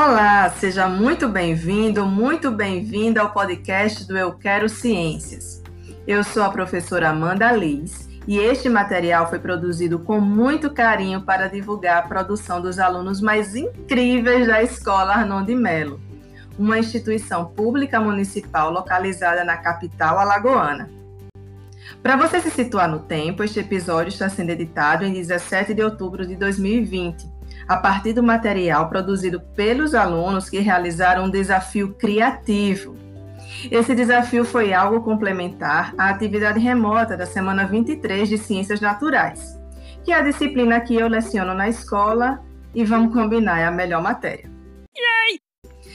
Olá, seja muito bem-vindo, muito bem-vinda ao podcast do Eu Quero Ciências. Eu sou a professora Amanda Liz e este material foi produzido com muito carinho para divulgar a produção dos alunos mais incríveis da Escola Arnon de Melo, uma instituição pública municipal localizada na capital alagoana. Para você se situar no tempo, este episódio está sendo editado em 17 de outubro de 2020 a partir do material produzido pelos alunos que realizaram um desafio criativo. Esse desafio foi algo complementar à atividade remota da semana 23 de Ciências Naturais, que é a disciplina que eu leciono na escola e vamos combinar, é a melhor matéria. Yay!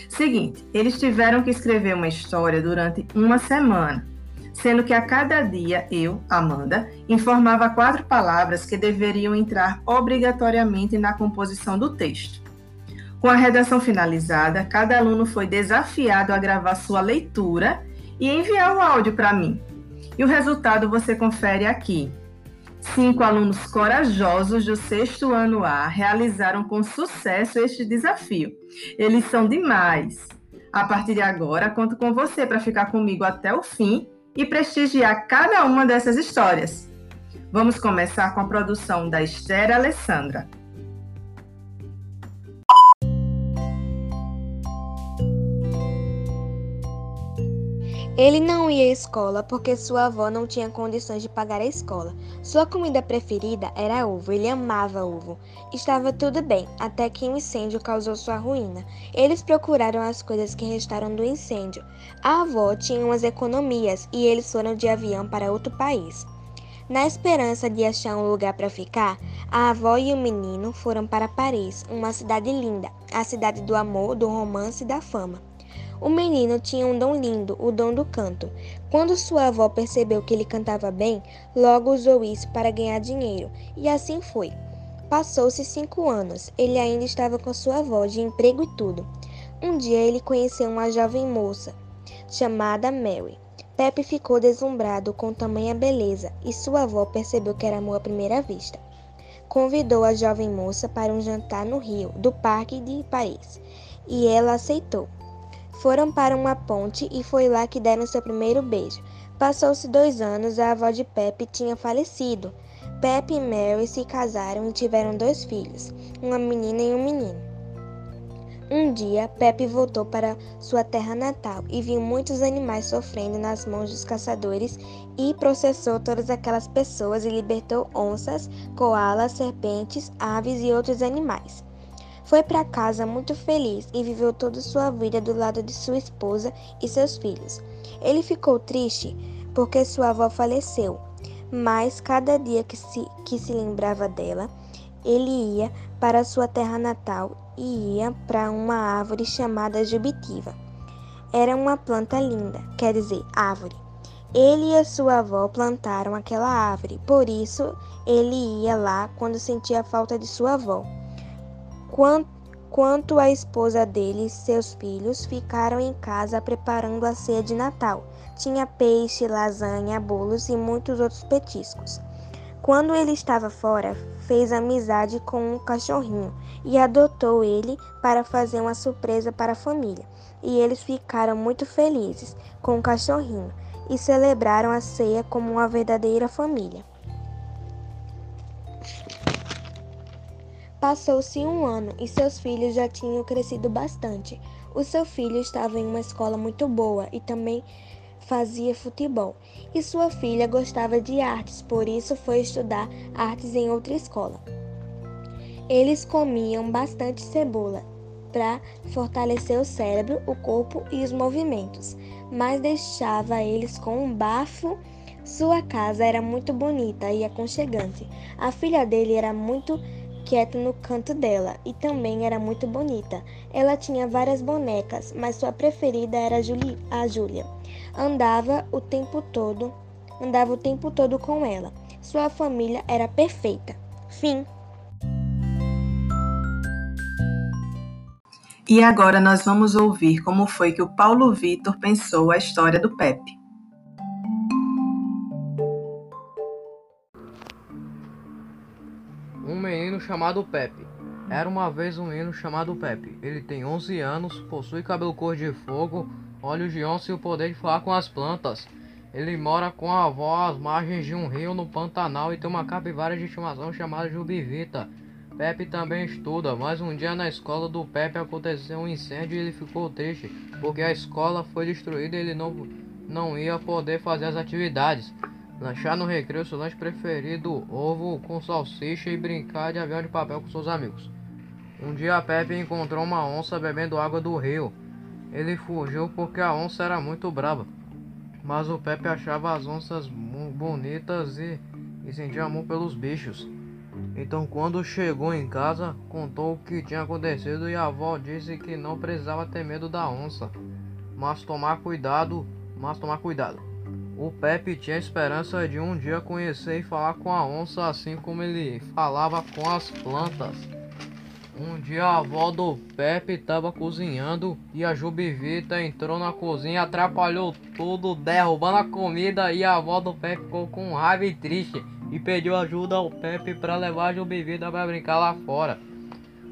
Seguinte, eles tiveram que escrever uma história durante uma semana sendo que a cada dia eu, Amanda, informava quatro palavras que deveriam entrar obrigatoriamente na composição do texto. Com a redação finalizada, cada aluno foi desafiado a gravar sua leitura e enviar o áudio para mim. E o resultado você confere aqui. Cinco alunos corajosos do sexto ano A realizaram com sucesso este desafio. Eles são demais. A partir de agora, conto com você para ficar comigo até o fim e prestigiar cada uma dessas histórias. Vamos começar com a produção da Esther Alessandra. Ele não ia à escola porque sua avó não tinha condições de pagar a escola. Sua comida preferida era ovo, ele amava ovo. Estava tudo bem, até que um incêndio causou sua ruína. Eles procuraram as coisas que restaram do incêndio. A avó tinha umas economias e eles foram de avião para outro país. Na esperança de achar um lugar para ficar, a avó e o menino foram para Paris, uma cidade linda, a cidade do amor, do romance e da fama. O menino tinha um dom lindo, o dom do canto. Quando sua avó percebeu que ele cantava bem, logo usou isso para ganhar dinheiro, e assim foi. Passou-se cinco anos, ele ainda estava com sua avó, de emprego e tudo. Um dia ele conheceu uma jovem moça, chamada Mary. Pepe ficou deslumbrado com tamanha beleza e sua avó percebeu que era amor à primeira vista. Convidou a jovem moça para um jantar no Rio, do Parque de Paris, e ela aceitou. Foram para uma ponte e foi lá que deram seu primeiro beijo. Passou-se dois anos, a avó de Pepe tinha falecido. Pepe e Mary se casaram e tiveram dois filhos, uma menina e um menino. Um dia, Pepe voltou para sua terra natal e viu muitos animais sofrendo nas mãos dos caçadores e processou todas aquelas pessoas e libertou onças, koalas, serpentes, aves e outros animais. Foi para casa muito feliz e viveu toda sua vida do lado de sua esposa e seus filhos. Ele ficou triste porque sua avó faleceu, mas cada dia que se, que se lembrava dela, ele ia para sua terra natal e ia para uma árvore chamada Jubitiva. Era uma planta linda, quer dizer, árvore. Ele e a sua avó plantaram aquela árvore, por isso ele ia lá quando sentia falta de sua avó. Quanto à esposa dele seus filhos, ficaram em casa preparando a ceia de Natal. Tinha peixe, lasanha, bolos e muitos outros petiscos. Quando ele estava fora, fez amizade com um cachorrinho e adotou ele para fazer uma surpresa para a família. E eles ficaram muito felizes com o cachorrinho e celebraram a ceia como uma verdadeira família. Passou-se um ano e seus filhos já tinham crescido bastante. O seu filho estava em uma escola muito boa e também fazia futebol. E sua filha gostava de artes, por isso foi estudar artes em outra escola. Eles comiam bastante cebola para fortalecer o cérebro, o corpo e os movimentos, mas deixava eles com um bafo. Sua casa era muito bonita e aconchegante. A filha dele era muito quieta no canto dela e também era muito bonita. Ela tinha várias bonecas, mas sua preferida era a Júlia. Andava o tempo todo, andava o tempo todo com ela. Sua família era perfeita. Fim. E agora nós vamos ouvir como foi que o Paulo Vitor pensou a história do Pepe. Chamado Pepe. Era uma vez um menino chamado Pepe. Ele tem 11 anos, possui cabelo cor de fogo, olhos de onça e o poder de falar com as plantas. Ele mora com a avó às margens de um rio no Pantanal e tem uma capivara de estimação chamada Jubivita. Pepe também estuda, mas um dia na escola do Pepe aconteceu um incêndio e ele ficou triste, porque a escola foi destruída e ele não, não ia poder fazer as atividades. Lanchar no recreio, seu lanche preferido, ovo com salsicha e brincar de avião de papel com seus amigos. Um dia Pepe encontrou uma onça bebendo água do rio. Ele fugiu porque a onça era muito brava. Mas o Pepe achava as onças bonitas e, e sentia amor pelos bichos. Então, quando chegou em casa, contou o que tinha acontecido e a avó disse que não precisava ter medo da onça, mas tomar cuidado, mas tomar cuidado. O Pepe tinha esperança de um dia conhecer e falar com a onça assim como ele falava com as plantas. Um dia a avó do Pepe estava cozinhando e a Jubivita entrou na cozinha, atrapalhou tudo, derrubando a comida e a avó do Pepe ficou com raiva e triste e pediu ajuda ao Pepe para levar a Jubivita para brincar lá fora.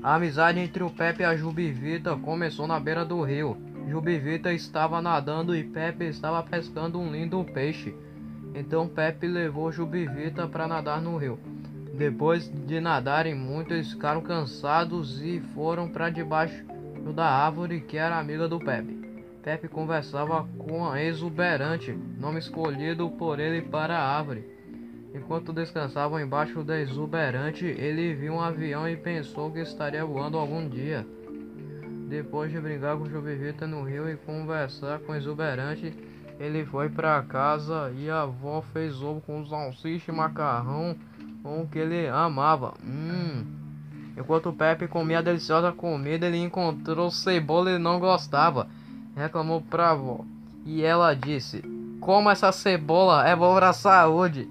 A amizade entre o Pepe e a Jubivita começou na beira do rio. Jubivita estava nadando e Pepe estava pescando um lindo peixe. Então Pepe levou Jubivita para nadar no rio. Depois de nadarem muito, eles ficaram cansados e foram para debaixo da árvore que era amiga do Pepe. Pepe conversava com a exuberante, nome escolhido por ele para a árvore. Enquanto descansavam embaixo da exuberante, ele viu um avião e pensou que estaria voando algum dia. Depois de brincar com Juvivita no rio e conversar com o exuberante, ele foi para casa e a avó fez ovo com salsicha e macarrão com o que ele amava. Hum. Enquanto o Pepe comia a deliciosa comida, ele encontrou cebola e não gostava. Reclamou pra avó. E ela disse: Como essa cebola é boa pra saúde.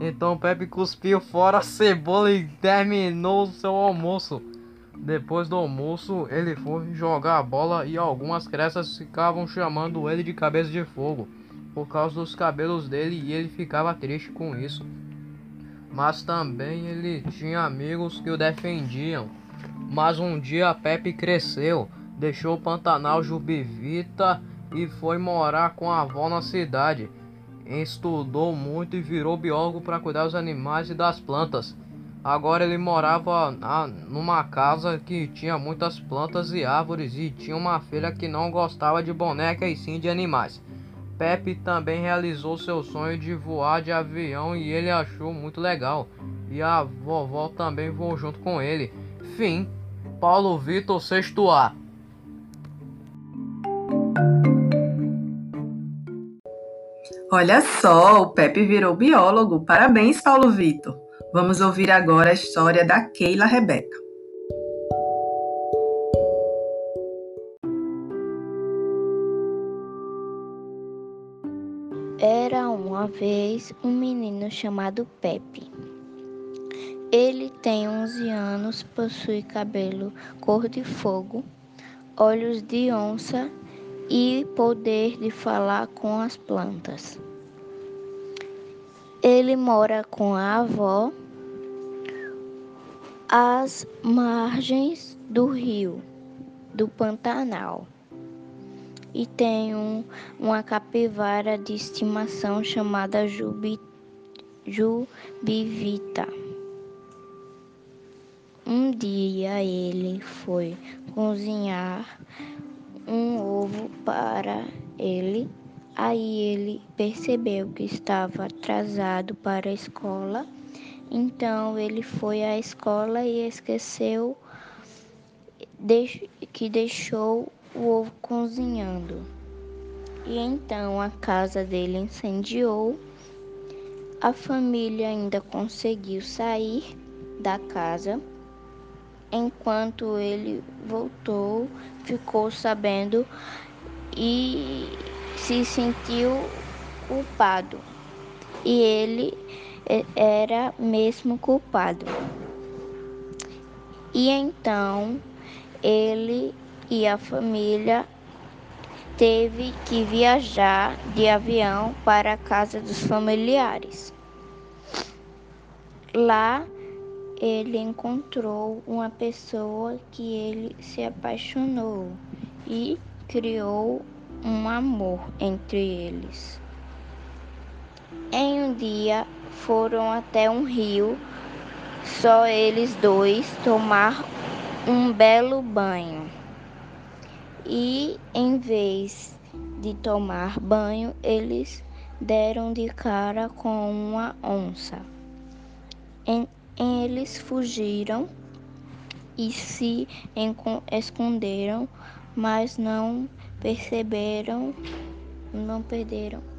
Então Pepe cuspiu fora a cebola e terminou o seu almoço. Depois do almoço, ele foi jogar a bola e algumas crianças ficavam chamando ele de cabeça de fogo por causa dos cabelos dele e ele ficava triste com isso mas também ele tinha amigos que o defendiam. Mas um dia Pepe cresceu, deixou o Pantanal Jubivita e foi morar com a avó na cidade. Estudou muito e virou biólogo para cuidar dos animais e das plantas. Agora ele morava na, numa casa que tinha muitas plantas e árvores e tinha uma filha que não gostava de boneca e sim de animais. Pepe também realizou seu sonho de voar de avião e ele achou muito legal. E a vovó também voou junto com ele. Fim. Paulo Vitor sexto A. Olha só, o Pepe virou biólogo. Parabéns, Paulo Vitor. Vamos ouvir agora a história da Keila Rebeca. Era uma vez um menino chamado Pepe. Ele tem 11 anos, possui cabelo cor de fogo, olhos de onça e poder de falar com as plantas. Ele mora com a avó às margens do rio do Pantanal e tem um, uma capivara de estimação chamada Jubi, Jubivita. Um dia ele foi cozinhar um ovo para ele. Aí ele percebeu que estava atrasado para a escola. Então ele foi à escola e esqueceu que deixou o ovo cozinhando. E então a casa dele incendiou. A família ainda conseguiu sair da casa. Enquanto ele voltou, ficou sabendo e se sentiu culpado. E ele era mesmo culpado. E então ele e a família teve que viajar de avião para a casa dos familiares. Lá ele encontrou uma pessoa que ele se apaixonou e criou um amor entre eles. Em um dia foram até um rio, só eles dois tomar um belo banho. E em vez de tomar banho, eles deram de cara com uma onça. Eles fugiram e se esconderam, mas não perceberam, não perderam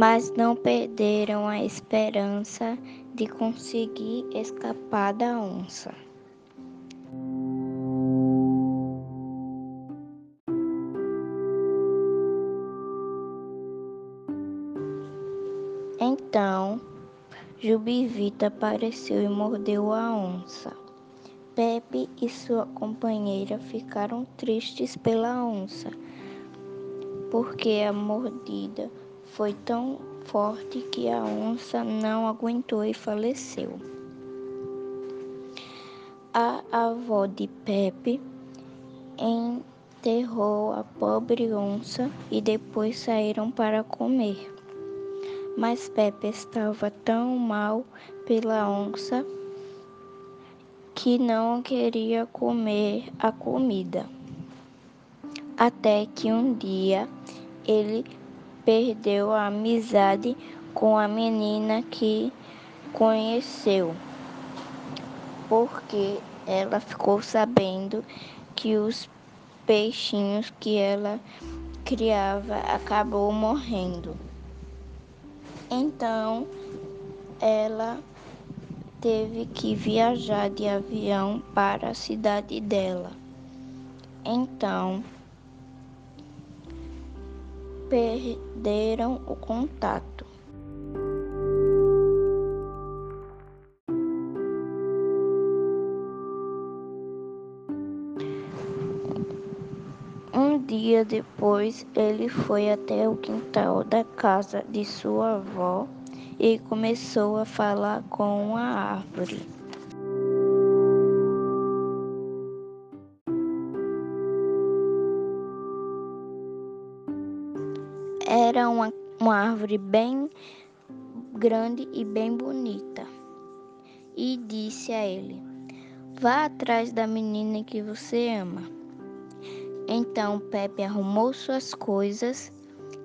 mas não perderam a esperança de conseguir escapar da onça. Então, Jubivita apareceu e mordeu a onça. Pepe e sua companheira ficaram tristes pela onça, porque a mordida foi tão forte que a onça não aguentou e faleceu. A avó de Pepe enterrou a pobre onça e depois saíram para comer. Mas Pepe estava tão mal pela onça que não queria comer a comida. Até que um dia ele perdeu a amizade com a menina que conheceu, porque ela ficou sabendo que os peixinhos que ela criava acabou morrendo. Então, ela teve que viajar de avião para a cidade dela. Então, perderam o contato. Um dia depois, ele foi até o quintal da casa de sua avó e começou a falar com a árvore. Uma, árvore bem grande e bem bonita. E disse a ele: Vá atrás da menina que você ama. Então Pepe arrumou suas coisas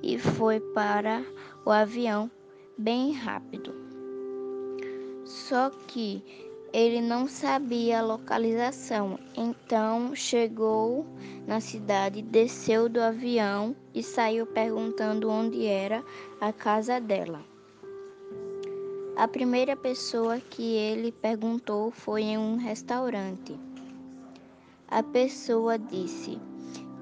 e foi para o avião bem rápido. Só que ele não sabia a localização, então chegou na cidade, desceu do avião e saiu perguntando onde era a casa dela. A primeira pessoa que ele perguntou foi em um restaurante. A pessoa disse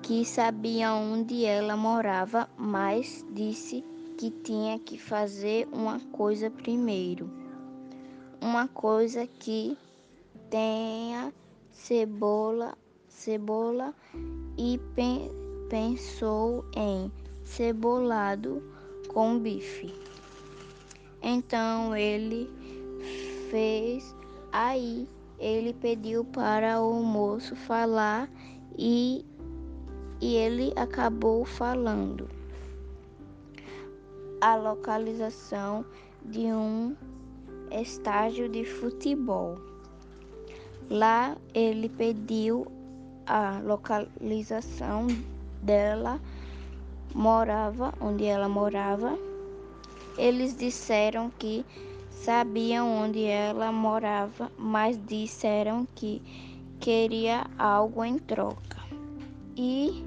que sabia onde ela morava, mas disse que tinha que fazer uma coisa primeiro uma coisa que tenha cebola, cebola e pe pensou em cebolado com bife. Então ele fez aí ele pediu para o moço falar e, e ele acabou falando a localização de um estágio de futebol. Lá ele pediu a localização dela, morava, onde ela morava. Eles disseram que sabiam onde ela morava, mas disseram que queria algo em troca. E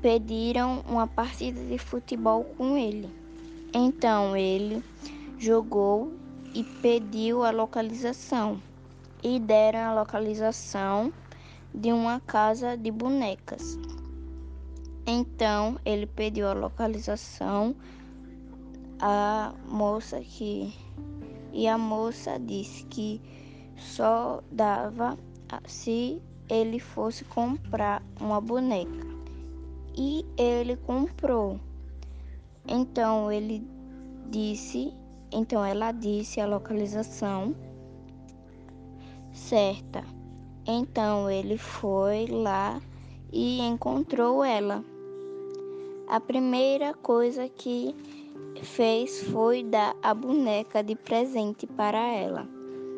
pediram uma partida de futebol com ele. Então ele jogou e pediu a localização. E deram a localização de uma casa de bonecas. Então ele pediu a localização a moça que e a moça disse que só dava se ele fosse comprar uma boneca. e ele comprou. Então ele disse, então ela disse a localização certa. Então ele foi lá e encontrou ela. A primeira coisa que fez foi dar a boneca de presente para ela.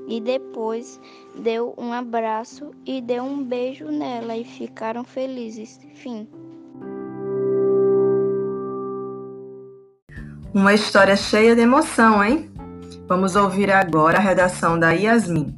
E depois deu um abraço e deu um beijo nela e ficaram felizes. Fim. Uma história cheia de emoção, hein? Vamos ouvir agora a redação da Yasmin.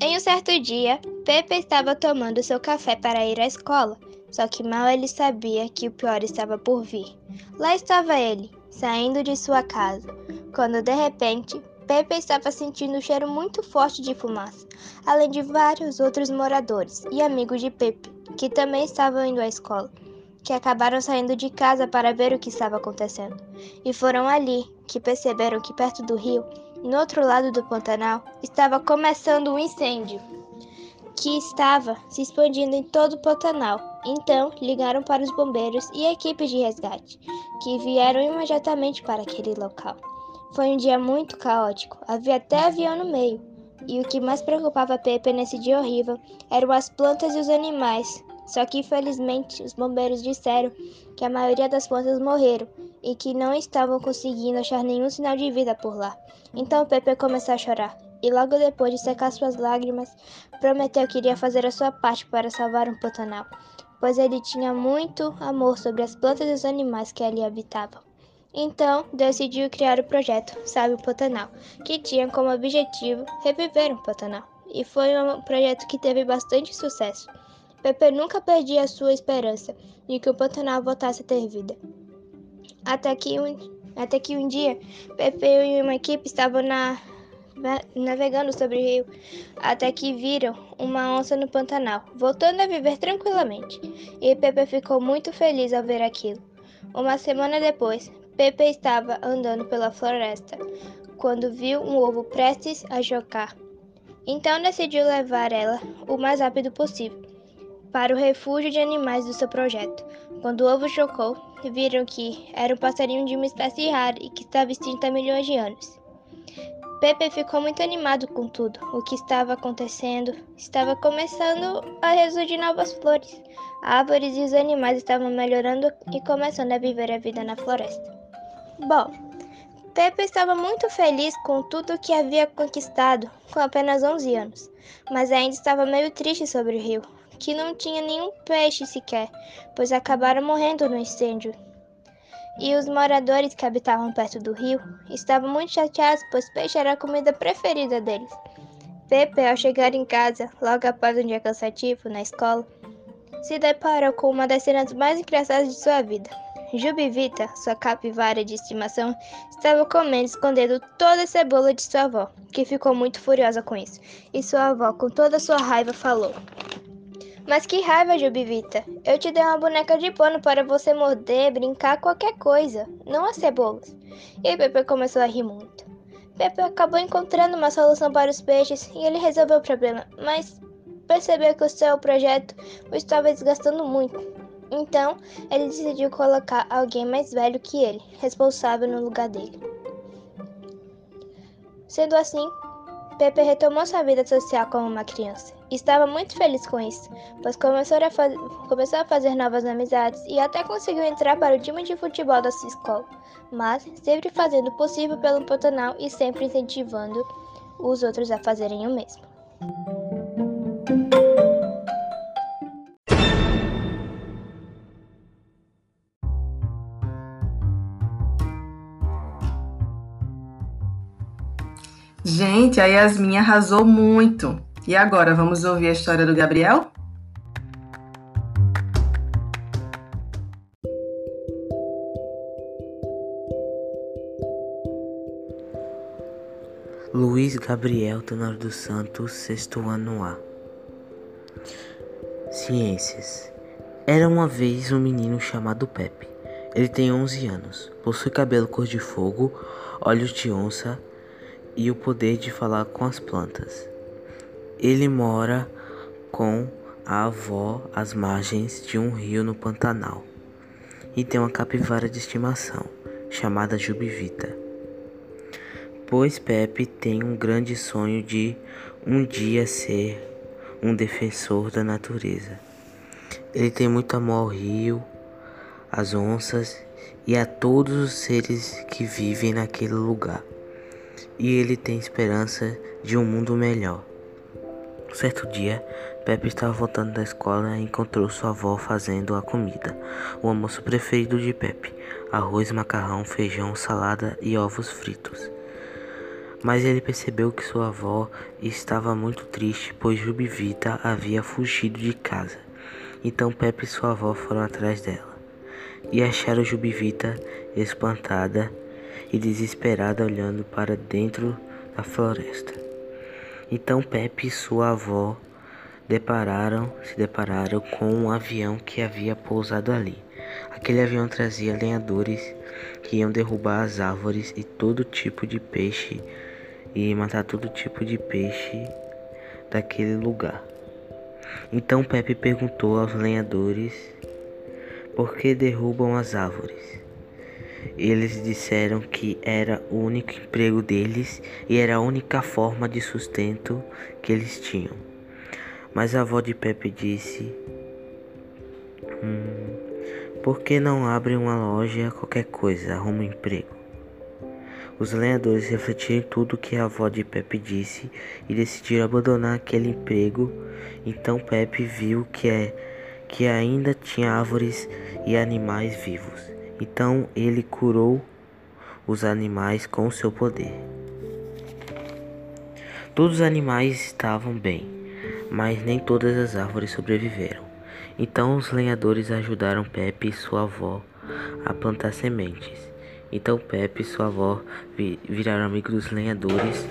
Em um certo dia, Pepe estava tomando seu café para ir à escola, só que mal ele sabia que o pior estava por vir. Lá estava ele, saindo de sua casa, quando de repente Pepe estava sentindo um cheiro muito forte de fumaça, além de vários outros moradores e amigos de Pepe, que também estavam indo à escola, que acabaram saindo de casa para ver o que estava acontecendo. E foram ali que perceberam que perto do rio, no outro lado do Pantanal, estava começando um incêndio que estava se expandindo em todo o Pantanal. Então, ligaram para os bombeiros e equipes de resgate, que vieram imediatamente para aquele local. Foi um dia muito caótico, havia até avião no meio. E o que mais preocupava Pepe nesse dia horrível eram as plantas e os animais. Só que infelizmente os bombeiros disseram que a maioria das plantas morreram e que não estavam conseguindo achar nenhum sinal de vida por lá. Então Pepe começou a chorar e logo depois de secar suas lágrimas, prometeu que iria fazer a sua parte para salvar um Pantanal, pois ele tinha muito amor sobre as plantas e os animais que ali habitavam. Então, decidiu criar o projeto Sabe o Pantanal, que tinha como objetivo reviver um Pantanal. E foi um projeto que teve bastante sucesso. Pepe nunca perdia a sua esperança de que o Pantanal voltasse a ter vida. Até que um, até que um dia, Pepe e uma equipe estavam na, navegando sobre o rio, até que viram uma onça no Pantanal, voltando a viver tranquilamente. E Pepe ficou muito feliz ao ver aquilo. Uma semana depois, Pepe estava andando pela floresta quando viu um ovo prestes a chocar. Então decidiu levar ela o mais rápido possível para o refúgio de animais do seu projeto. Quando o ovo chocou, viram que era um passarinho de uma espécie rara e que estava extinta há milhões de anos. Pepe ficou muito animado com tudo o que estava acontecendo. Estava começando a ressurgir novas flores. Árvores e os animais estavam melhorando e começando a viver a vida na floresta. Bom, Pepe estava muito feliz com tudo que havia conquistado com apenas 11 anos, mas ainda estava meio triste sobre o rio, que não tinha nenhum peixe sequer, pois acabaram morrendo no incêndio. E os moradores que habitavam perto do rio estavam muito chateados, pois peixe era a comida preferida deles. Pepe, ao chegar em casa, logo após um dia cansativo na escola, se deparou com uma das cenas mais engraçadas de sua vida. Jubivita, sua capivara de estimação, estava comendo escondendo toda a cebola de sua avó, que ficou muito furiosa com isso. E sua avó, com toda a sua raiva, falou: Mas que raiva, Jubivita! Eu te dei uma boneca de pano para você morder, brincar, qualquer coisa, não as cebolas. E Pepe começou a rir muito. Pepe acabou encontrando uma solução para os peixes e ele resolveu o problema, mas percebeu que o seu projeto o estava desgastando muito. Então, ele decidiu colocar alguém mais velho que ele, responsável no lugar dele. Sendo assim, Pepe retomou sua vida social como uma criança. Estava muito feliz com isso, pois começou a, começou a fazer novas amizades e até conseguiu entrar para o time de futebol da sua escola, mas sempre fazendo o possível pelo Pantanal e sempre incentivando os outros a fazerem o mesmo. Gente, a Yasmin arrasou muito. E agora, vamos ouvir a história do Gabriel? Luiz Gabriel Tenor dos Santos, sexto ano A. Ciências. Era uma vez um menino chamado Pepe. Ele tem 11 anos, possui cabelo cor de fogo, olhos de onça e o poder de falar com as plantas. Ele mora com a avó às margens de um rio no Pantanal e tem uma capivara de estimação chamada Jubivita. Pois Pepe tem um grande sonho de um dia ser um defensor da natureza. Ele tem muito amor ao rio, às onças e a todos os seres que vivem naquele lugar. E ele tem esperança de um mundo melhor. Certo dia, Pepe estava voltando da escola e encontrou sua avó fazendo a comida, o almoço preferido de Pepe: arroz, macarrão, feijão, salada e ovos fritos. Mas ele percebeu que sua avó estava muito triste, pois Jubivita havia fugido de casa. Então Pepe e sua avó foram atrás dela e acharam Jubivita espantada e desesperada olhando para dentro da floresta. Então Pepe e sua avó depararam, se depararam com um avião que havia pousado ali. Aquele avião trazia lenhadores que iam derrubar as árvores e todo tipo de peixe e matar todo tipo de peixe daquele lugar. Então Pepe perguntou aos lenhadores por que derrubam as árvores. Eles disseram que era o único emprego deles e era a única forma de sustento que eles tinham. Mas a avó de Pepe disse: hum, Por que não abrem uma loja, qualquer coisa, arruma um emprego? Os lenhadores refletiram tudo que a avó de Pepe disse e decidiram abandonar aquele emprego. Então Pepe viu que, é, que ainda tinha árvores e animais vivos. Então ele curou os animais com seu poder. Todos os animais estavam bem, mas nem todas as árvores sobreviveram. Então os lenhadores ajudaram Pepe e sua avó a plantar sementes. Então Pepe e sua avó viraram amigos dos lenhadores.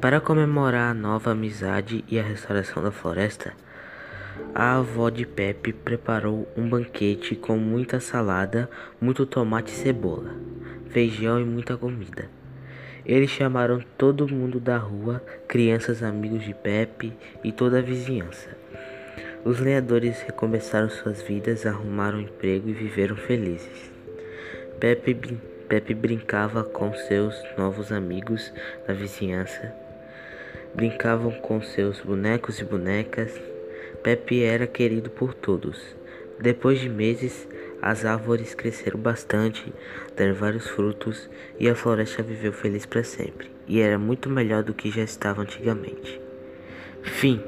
Para comemorar a nova amizade e a restauração da floresta, a avó de Pepe preparou um banquete com muita salada, muito tomate e cebola, feijão e muita comida. Eles chamaram todo mundo da rua, crianças, amigos de Pepe e toda a vizinhança. Os lenhadores recomeçaram suas vidas, arrumaram um emprego e viveram felizes. Pepe, Pepe brincava com seus novos amigos da vizinhança, brincavam com seus bonecos e bonecas Pepe era querido por todos. Depois de meses, as árvores cresceram bastante, deram vários frutos e a floresta viveu feliz para sempre. E era muito melhor do que já estava antigamente. Fim.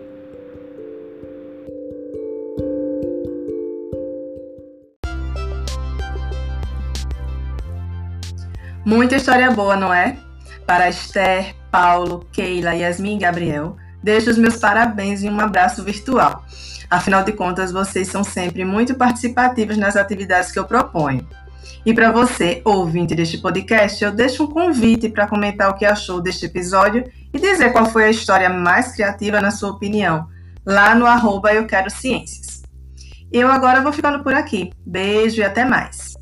Muita história boa, não é? Para Esther, Paulo, Keila, Yasmin e Gabriel Deixo os meus parabéns e um abraço virtual. Afinal de contas, vocês são sempre muito participativos nas atividades que eu proponho. E para você, ouvinte deste podcast, eu deixo um convite para comentar o que achou deste episódio e dizer qual foi a história mais criativa na sua opinião, lá no arroba Eu Quero Ciências. Eu agora vou ficando por aqui. Beijo e até mais!